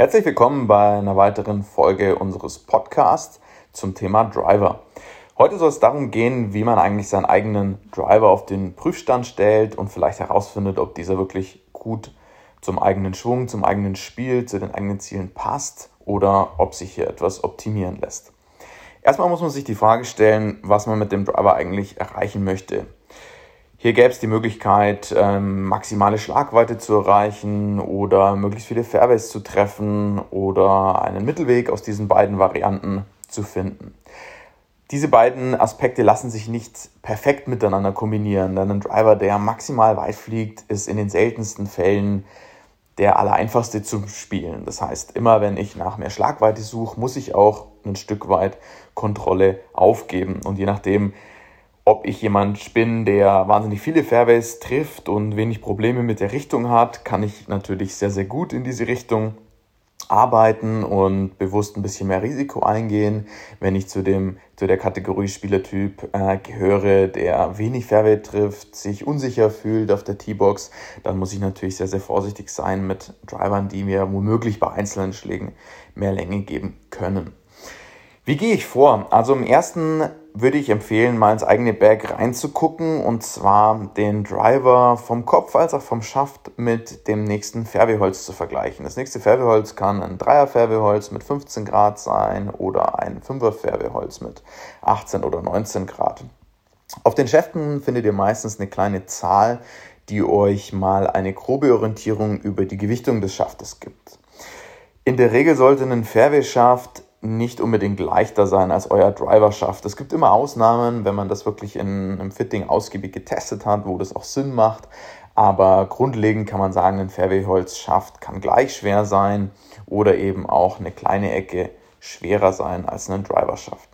Herzlich willkommen bei einer weiteren Folge unseres Podcasts zum Thema Driver. Heute soll es darum gehen, wie man eigentlich seinen eigenen Driver auf den Prüfstand stellt und vielleicht herausfindet, ob dieser wirklich gut zum eigenen Schwung, zum eigenen Spiel, zu den eigenen Zielen passt oder ob sich hier etwas optimieren lässt. Erstmal muss man sich die Frage stellen, was man mit dem Driver eigentlich erreichen möchte. Hier gäbe es die Möglichkeit, ähm, maximale Schlagweite zu erreichen oder möglichst viele Fairways zu treffen oder einen Mittelweg aus diesen beiden Varianten zu finden. Diese beiden Aspekte lassen sich nicht perfekt miteinander kombinieren, denn ein Driver, der maximal weit fliegt, ist in den seltensten Fällen der allereinfachste zu spielen. Das heißt, immer wenn ich nach mehr Schlagweite suche, muss ich auch ein Stück weit Kontrolle aufgeben. Und je nachdem, ob ich jemand bin, der wahnsinnig viele Fairways trifft und wenig Probleme mit der Richtung hat, kann ich natürlich sehr, sehr gut in diese Richtung arbeiten und bewusst ein bisschen mehr Risiko eingehen. Wenn ich zu dem zu der Kategorie Spielertyp äh, gehöre, der wenig Fairway trifft, sich unsicher fühlt auf der T-Box, dann muss ich natürlich sehr sehr vorsichtig sein mit Drivern, die mir womöglich bei einzelnen Schlägen mehr Länge geben können. Wie gehe ich vor? Also im ersten würde ich empfehlen, mal ins eigene Bag reinzugucken und zwar den Driver vom Kopf als auch vom Schaft mit dem nächsten Fairwayholz zu vergleichen. Das nächste Fairwayholz kann ein Dreier Fairwayholz mit 15 Grad sein oder ein Fünfer Fairwayholz mit 18 oder 19 Grad. Auf den Schäften findet ihr meistens eine kleine Zahl, die euch mal eine grobe Orientierung über die Gewichtung des Schaftes gibt. In der Regel sollte ein Fairway-Schaft nicht unbedingt leichter sein als euer Driver schafft. Es gibt immer Ausnahmen, wenn man das wirklich in einem Fitting ausgiebig getestet hat, wo das auch Sinn macht. Aber grundlegend kann man sagen, ein Fairway-Holz schafft kann gleich schwer sein oder eben auch eine kleine Ecke schwerer sein als ein Driver schafft.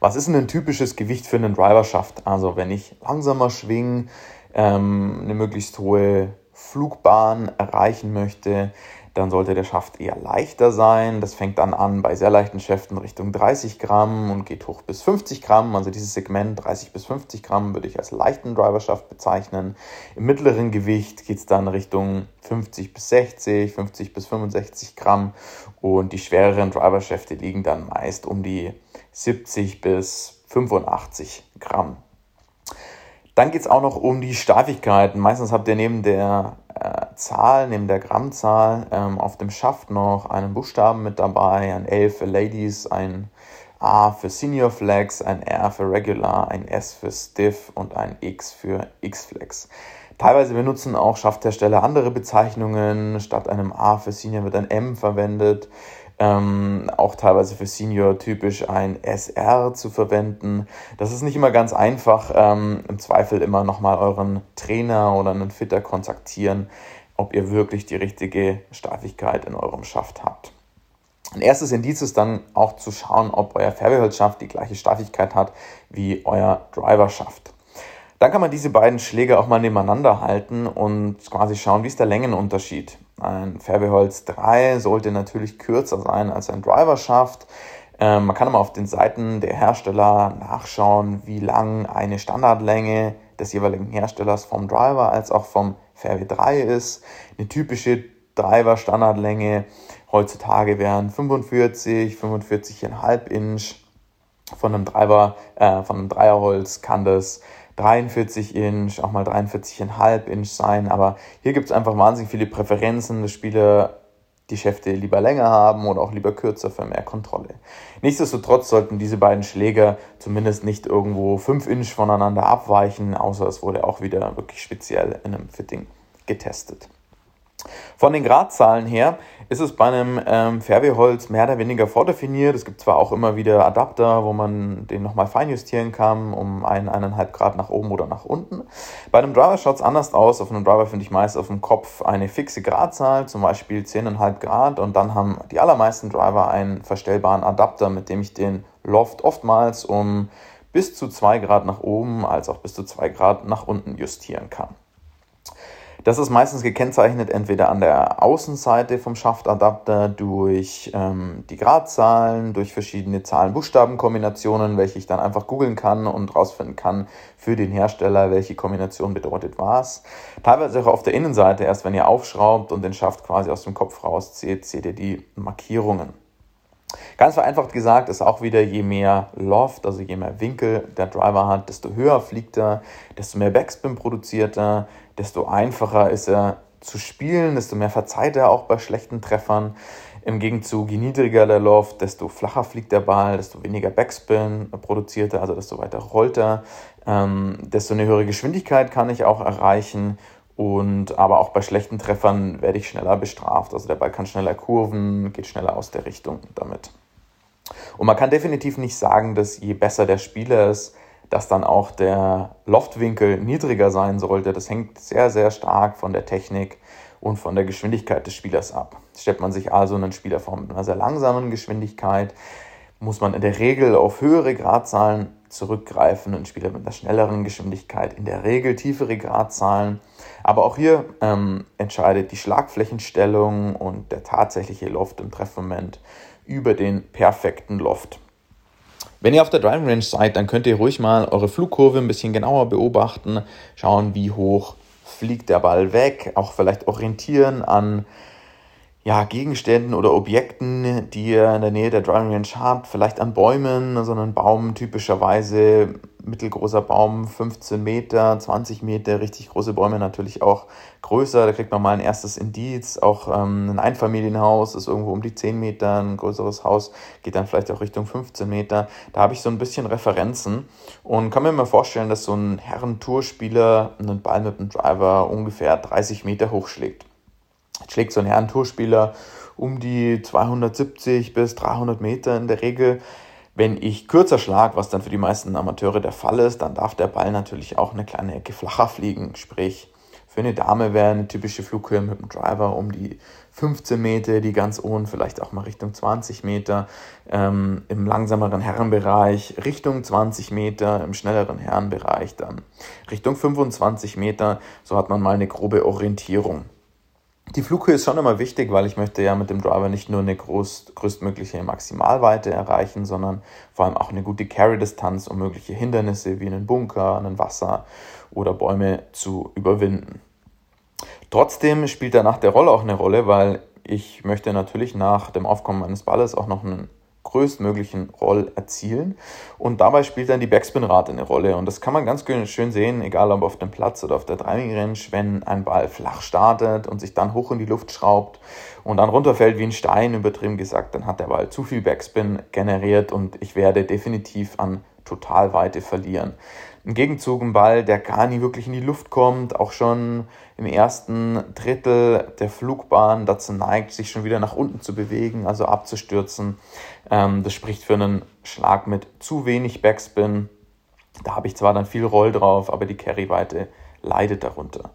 Was ist denn ein typisches Gewicht für einen Driver schafft? Also wenn ich langsamer schwinge, ähm, eine möglichst hohe Flugbahn erreichen möchte, dann sollte der Schaft eher leichter sein. Das fängt dann an bei sehr leichten Schäften Richtung 30 Gramm und geht hoch bis 50 Gramm. Also dieses Segment 30 bis 50 Gramm würde ich als leichten Driverschaft bezeichnen. Im mittleren Gewicht geht es dann Richtung 50 bis 60, 50 bis 65 Gramm und die schwereren Driverschäfte liegen dann meist um die 70 bis 85 Gramm. Dann geht es auch noch um die Steifigkeiten. Meistens habt ihr neben der äh, Zahl, neben der Grammzahl ähm, auf dem Schaft noch einen Buchstaben mit dabei, ein L für Ladies, ein A für Senior Flex, ein R für Regular, ein S für Stiff und ein X für X-Flex. Teilweise benutzen auch Schafthersteller andere Bezeichnungen. Statt einem A für Senior wird ein M verwendet ähm, auch teilweise für Senior typisch ein SR zu verwenden. Das ist nicht immer ganz einfach. Ähm, Im Zweifel immer nochmal euren Trainer oder einen Fitter kontaktieren, ob ihr wirklich die richtige Steifigkeit in eurem Schaft habt. Ein erstes Indiz ist dann auch zu schauen, ob euer Fairwayholzschaft die gleiche Steifigkeit hat wie euer Driver-Schaft. Dann kann man diese beiden Schläge auch mal nebeneinander halten und quasi schauen, wie ist der Längenunterschied. Ein Fairwayholz 3 sollte natürlich kürzer sein als ein Driverschaft. Ähm, man kann aber auf den Seiten der Hersteller nachschauen, wie lang eine Standardlänge des jeweiligen Herstellers vom Driver als auch vom Fairway 3 ist. Eine typische Driver-Standardlänge heutzutage wären 45, 45,5 Inch. Von einem Driver, äh, von einem Dreierholz kann das 43 Inch, auch mal 43,5 Inch sein. Aber hier gibt es einfach wahnsinnig viele Präferenzen, dass Spieler die Schäfte lieber länger haben oder auch lieber kürzer für mehr Kontrolle. Nichtsdestotrotz sollten diese beiden Schläger zumindest nicht irgendwo 5 Inch voneinander abweichen, außer es wurde auch wieder wirklich speziell in einem Fitting getestet. Von den Gradzahlen her ist es bei einem ähm, Fairwayholz mehr oder weniger vordefiniert. Es gibt zwar auch immer wieder Adapter, wo man den nochmal feinjustieren kann, um einen, eineinhalb Grad nach oben oder nach unten. Bei einem Driver schaut es anders aus. Auf einem Driver finde ich meist auf dem Kopf eine fixe Gradzahl, zum Beispiel 10,5 Grad. Und dann haben die allermeisten Driver einen verstellbaren Adapter, mit dem ich den Loft oftmals um bis zu 2 Grad nach oben als auch bis zu 2 Grad nach unten justieren kann. Das ist meistens gekennzeichnet entweder an der Außenseite vom Schaftadapter durch ähm, die Gradzahlen, durch verschiedene Zahlen-Buchstaben-Kombinationen, welche ich dann einfach googeln kann und rausfinden kann für den Hersteller, welche Kombination bedeutet was. Teilweise auch auf der Innenseite, erst wenn ihr aufschraubt und den Schaft quasi aus dem Kopf rauszieht, seht ihr die Markierungen. Ganz vereinfacht gesagt ist auch wieder, je mehr Loft, also je mehr Winkel der Driver hat, desto höher fliegt er, desto mehr Backspin produziert er, desto einfacher ist er zu spielen, desto mehr verzeiht er auch bei schlechten Treffern. Im Gegenzug, je niedriger der Loft, desto flacher fliegt der Ball, desto weniger Backspin produziert er, also desto weiter rollt er, ähm, desto eine höhere Geschwindigkeit kann ich auch erreichen und aber auch bei schlechten Treffern werde ich schneller bestraft. Also der Ball kann schneller kurven, geht schneller aus der Richtung damit. Und man kann definitiv nicht sagen, dass je besser der Spieler ist, dass dann auch der Loftwinkel niedriger sein sollte. Das hängt sehr, sehr stark von der Technik und von der Geschwindigkeit des Spielers ab. Stellt man sich also einen Spieler vor mit einer sehr langsamen Geschwindigkeit, muss man in der Regel auf höhere Gradzahlen zurückgreifen. Ein Spieler mit einer schnelleren Geschwindigkeit in der Regel tiefere Gradzahlen. Aber auch hier ähm, entscheidet die Schlagflächenstellung und der tatsächliche Loft im Treffmoment über den perfekten Loft. Wenn ihr auf der Driving Range seid, dann könnt ihr ruhig mal eure Flugkurve ein bisschen genauer beobachten, schauen, wie hoch fliegt der Ball weg, auch vielleicht orientieren an ja, Gegenständen oder Objekten, die ihr in der Nähe der Driving Range habt, vielleicht an Bäumen, so also ein Baum typischerweise mittelgroßer Baum, 15 Meter, 20 Meter, richtig große Bäume natürlich auch größer, da kriegt man mal ein erstes Indiz, auch ähm, ein Einfamilienhaus ist irgendwo um die 10 Meter, ein größeres Haus geht dann vielleicht auch Richtung 15 Meter, da habe ich so ein bisschen Referenzen und kann mir mal vorstellen, dass so ein Herrentourspieler einen Ball mit einem Driver ungefähr 30 Meter hochschlägt schlägt so ein Herrentourspieler um die 270 bis 300 Meter in der Regel. Wenn ich kürzer schlage, was dann für die meisten Amateure der Fall ist, dann darf der Ball natürlich auch eine kleine Ecke flacher fliegen. Sprich, für eine Dame wäre eine typische Flughöhe mit dem Driver um die 15 Meter, die ganz oben vielleicht auch mal Richtung 20 Meter, ähm, im langsameren Herrenbereich Richtung 20 Meter, im schnelleren Herrenbereich dann Richtung 25 Meter. So hat man mal eine grobe Orientierung. Die Flughöhe ist schon immer wichtig, weil ich möchte ja mit dem Driver nicht nur eine groß, größtmögliche Maximalweite erreichen, sondern vor allem auch eine gute Carry-Distanz, um mögliche Hindernisse wie einen Bunker, einen Wasser oder Bäume zu überwinden. Trotzdem spielt danach der Roll auch eine Rolle, weil ich möchte natürlich nach dem Aufkommen meines Balles auch noch einen größtmöglichen Roll erzielen. Und dabei spielt dann die Backspin-Rate eine Rolle. Und das kann man ganz schön sehen, egal ob auf dem Platz oder auf der Driving Range, wenn ein Ball flach startet und sich dann hoch in die Luft schraubt und dann runterfällt wie ein Stein, übertrieben gesagt, dann hat der Ball zu viel Backspin generiert und ich werde definitiv an Totalweite verlieren. Im Gegenzug ein Ball, der gar nie wirklich in die Luft kommt, auch schon im ersten Drittel der Flugbahn dazu neigt, sich schon wieder nach unten zu bewegen, also abzustürzen. Ähm, das spricht für einen Schlag mit zu wenig Backspin. Da habe ich zwar dann viel Roll drauf, aber die Carryweite leidet darunter.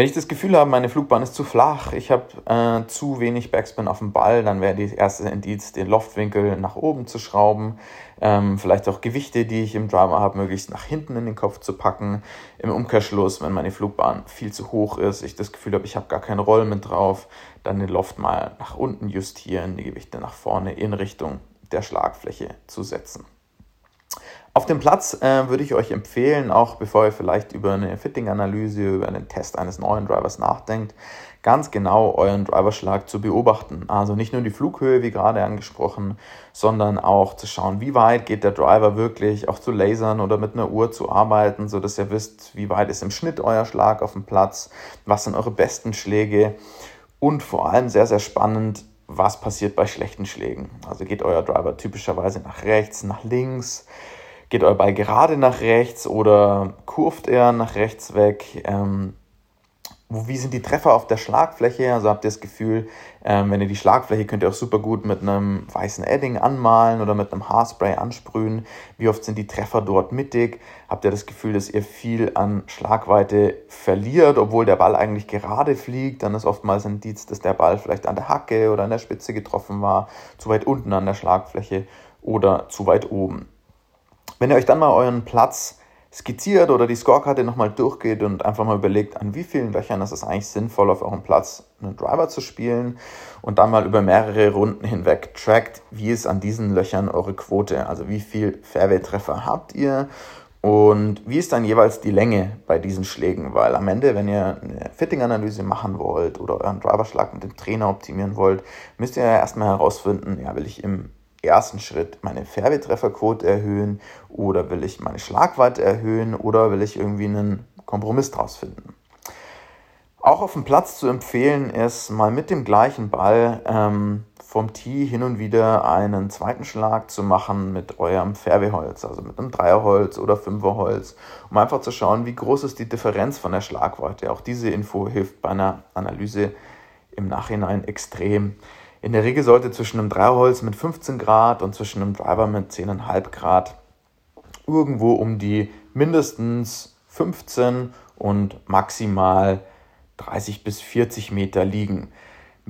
Wenn ich das Gefühl habe, meine Flugbahn ist zu flach, ich habe äh, zu wenig Backspin auf dem Ball, dann wäre die erste Indiz, den Loftwinkel nach oben zu schrauben. Ähm, vielleicht auch Gewichte, die ich im Driver habe, möglichst nach hinten in den Kopf zu packen. Im Umkehrschluss, wenn meine Flugbahn viel zu hoch ist, ich das Gefühl habe, ich habe gar keinen Roll mit drauf, dann den Loft mal nach unten justieren, die Gewichte nach vorne in Richtung der Schlagfläche zu setzen. Auf dem Platz äh, würde ich euch empfehlen, auch bevor ihr vielleicht über eine Fitting-Analyse, über einen Test eines neuen Drivers nachdenkt, ganz genau euren Driverschlag zu beobachten. Also nicht nur die Flughöhe, wie gerade angesprochen, sondern auch zu schauen, wie weit geht der Driver wirklich, auch zu lasern oder mit einer Uhr zu arbeiten, so dass ihr wisst, wie weit ist im Schnitt euer Schlag auf dem Platz, was sind eure besten Schläge und vor allem sehr, sehr spannend, was passiert bei schlechten Schlägen. Also geht euer Driver typischerweise nach rechts, nach links, geht euer Ball gerade nach rechts oder kurft er nach rechts weg? Ähm, wie sind die Treffer auf der Schlagfläche? Also habt ihr das Gefühl, ähm, wenn ihr die Schlagfläche könnt ihr auch super gut mit einem weißen Edding anmalen oder mit einem Haarspray ansprühen. Wie oft sind die Treffer dort mittig? Habt ihr das Gefühl, dass ihr viel an Schlagweite verliert, obwohl der Ball eigentlich gerade fliegt? Dann ist oftmals ein Indiz, dass der Ball vielleicht an der Hacke oder an der Spitze getroffen war, zu weit unten an der Schlagfläche oder zu weit oben. Wenn ihr euch dann mal euren Platz skizziert oder die Scorekarte nochmal durchgeht und einfach mal überlegt, an wie vielen Löchern ist es eigentlich sinnvoll, auf eurem Platz einen Driver zu spielen und dann mal über mehrere Runden hinweg trackt, wie ist an diesen Löchern eure Quote, also wie viel Fairway-Treffer habt ihr und wie ist dann jeweils die Länge bei diesen Schlägen? Weil am Ende, wenn ihr eine Fitting-Analyse machen wollt oder euren Driverschlag mit dem Trainer optimieren wollt, müsst ihr ja erstmal herausfinden, ja, will ich im ersten Schritt meine Färbetrefferquote erhöhen oder will ich meine Schlagweite erhöhen oder will ich irgendwie einen Kompromiss draus finden. Auch auf dem Platz zu empfehlen ist, mal mit dem gleichen Ball ähm, vom Tee hin und wieder einen zweiten Schlag zu machen mit eurem Färbeholz, also mit einem Dreierholz oder Fünferholz, um einfach zu schauen, wie groß ist die Differenz von der Schlagweite. Auch diese Info hilft bei einer Analyse im Nachhinein extrem. In der Regel sollte zwischen einem Dreierholz mit 15 Grad und zwischen einem Driver mit 10,5 Grad irgendwo um die mindestens 15 und maximal 30 bis 40 Meter liegen.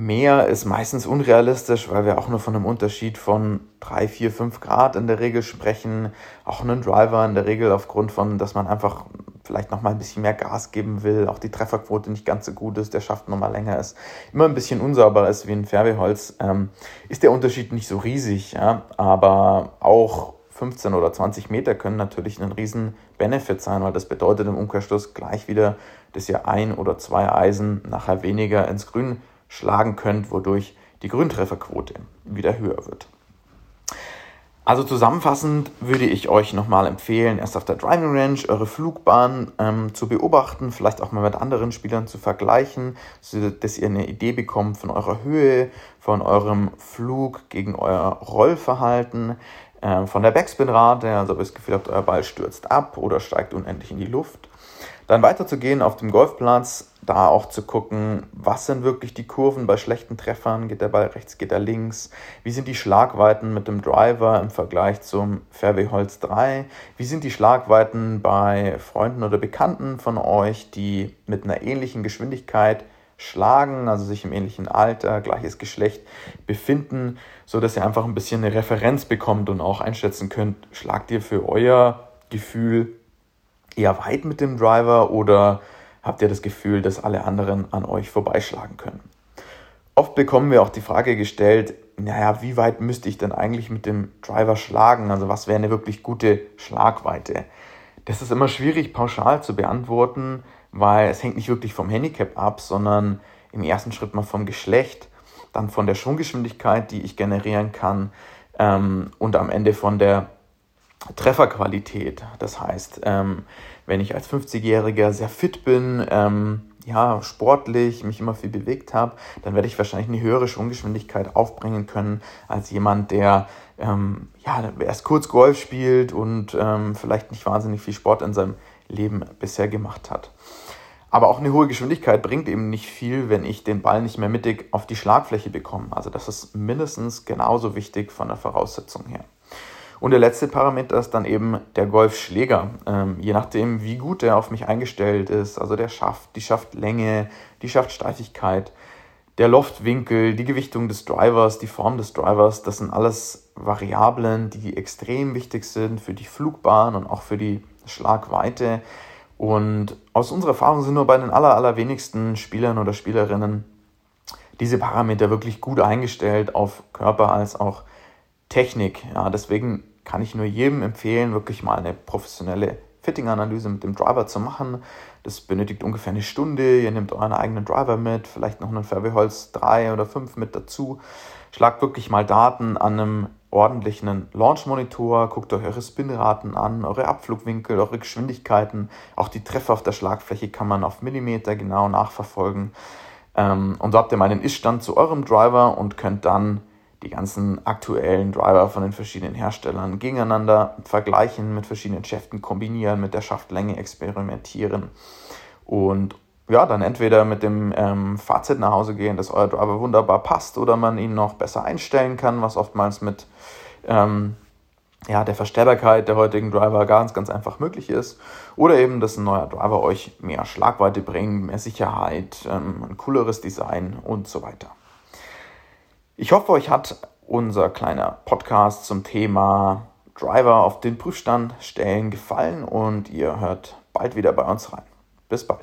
Mehr ist meistens unrealistisch, weil wir auch nur von einem Unterschied von 3, 4, 5 Grad in der Regel sprechen. Auch einen Driver in der Regel aufgrund von, dass man einfach vielleicht noch mal ein bisschen mehr Gas geben will, auch die Trefferquote nicht ganz so gut ist, der Schaft noch mal länger ist, immer ein bisschen unsauberer ist wie ein Färbeholz, ähm, ist der Unterschied nicht so riesig. Ja? Aber auch 15 oder 20 Meter können natürlich ein riesen Benefit sein, weil das bedeutet im Umkehrschluss gleich wieder, dass ihr ein oder zwei Eisen nachher weniger ins Grün schlagen könnt, wodurch die Grüntrefferquote wieder höher wird. Also zusammenfassend würde ich euch nochmal empfehlen, erst auf der Driving Range eure Flugbahn ähm, zu beobachten, vielleicht auch mal mit anderen Spielern zu vergleichen, sodass ihr eine Idee bekommt von eurer Höhe, von eurem Flug gegen euer Rollverhalten, äh, von der Backspin-Rate, also ob ihr das Gefühl habt, euer Ball stürzt ab oder steigt unendlich in die Luft. Dann weiterzugehen auf dem Golfplatz, da auch zu gucken, was sind wirklich die Kurven. Bei schlechten Treffern, geht der Ball rechts, geht er links, wie sind die Schlagweiten mit dem Driver im Vergleich zum Fairway Holz 3, wie sind die Schlagweiten bei Freunden oder Bekannten von euch, die mit einer ähnlichen Geschwindigkeit schlagen, also sich im ähnlichen Alter, gleiches Geschlecht befinden, so dass ihr einfach ein bisschen eine Referenz bekommt und auch einschätzen könnt, schlagt ihr für euer Gefühl eher weit mit dem Driver oder habt ihr das Gefühl, dass alle anderen an euch vorbeischlagen können? Oft bekommen wir auch die Frage gestellt, naja, wie weit müsste ich denn eigentlich mit dem Driver schlagen? Also was wäre eine wirklich gute Schlagweite? Das ist immer schwierig pauschal zu beantworten, weil es hängt nicht wirklich vom Handicap ab, sondern im ersten Schritt mal vom Geschlecht, dann von der Schwunggeschwindigkeit, die ich generieren kann ähm, und am Ende von der Trefferqualität. Das heißt, ähm, wenn ich als 50-Jähriger sehr fit bin, ähm, ja, sportlich, mich immer viel bewegt habe, dann werde ich wahrscheinlich eine höhere Schwunggeschwindigkeit aufbringen können als jemand, der ähm, ja, erst kurz Golf spielt und ähm, vielleicht nicht wahnsinnig viel Sport in seinem Leben bisher gemacht hat. Aber auch eine hohe Geschwindigkeit bringt eben nicht viel, wenn ich den Ball nicht mehr mittig auf die Schlagfläche bekomme. Also das ist mindestens genauso wichtig von der Voraussetzung her. Und der letzte Parameter ist dann eben der Golfschläger. Ähm, je nachdem, wie gut er auf mich eingestellt ist, also der Schaft, die Schaftlänge, die Schaftsteifigkeit, der Loftwinkel, die Gewichtung des Drivers, die Form des Drivers, das sind alles Variablen, die extrem wichtig sind für die Flugbahn und auch für die Schlagweite. Und aus unserer Erfahrung sind nur bei den aller, allerwenigsten Spielern oder Spielerinnen diese Parameter wirklich gut eingestellt auf Körper als auch Technik. Ja, deswegen kann ich nur jedem empfehlen, wirklich mal eine professionelle Fitting-Analyse mit dem Driver zu machen. Das benötigt ungefähr eine Stunde. Ihr nehmt euren eigenen Driver mit, vielleicht noch einen Fairway-Holz 3 oder 5 mit dazu. Schlagt wirklich mal Daten an einem ordentlichen Launch-Monitor, guckt euch eure Spinraten an, eure Abflugwinkel, eure Geschwindigkeiten. Auch die Treffer auf der Schlagfläche kann man auf Millimeter genau nachverfolgen. Ähm, und so habt ihr mal einen Ist-Stand zu eurem Driver und könnt dann die ganzen aktuellen Driver von den verschiedenen Herstellern gegeneinander vergleichen, mit verschiedenen Schäften kombinieren, mit der Schaftlänge experimentieren und ja, dann entweder mit dem ähm, Fazit nach Hause gehen, dass euer Driver wunderbar passt oder man ihn noch besser einstellen kann, was oftmals mit ähm, ja, der Verstellbarkeit der heutigen Driver ganz, ganz einfach möglich ist. Oder eben, dass ein neuer Driver euch mehr Schlagweite bringt, mehr Sicherheit, ähm, ein cooleres Design und so weiter. Ich hoffe, euch hat unser kleiner Podcast zum Thema Driver auf den Prüfstand stellen gefallen und ihr hört bald wieder bei uns rein. Bis bald.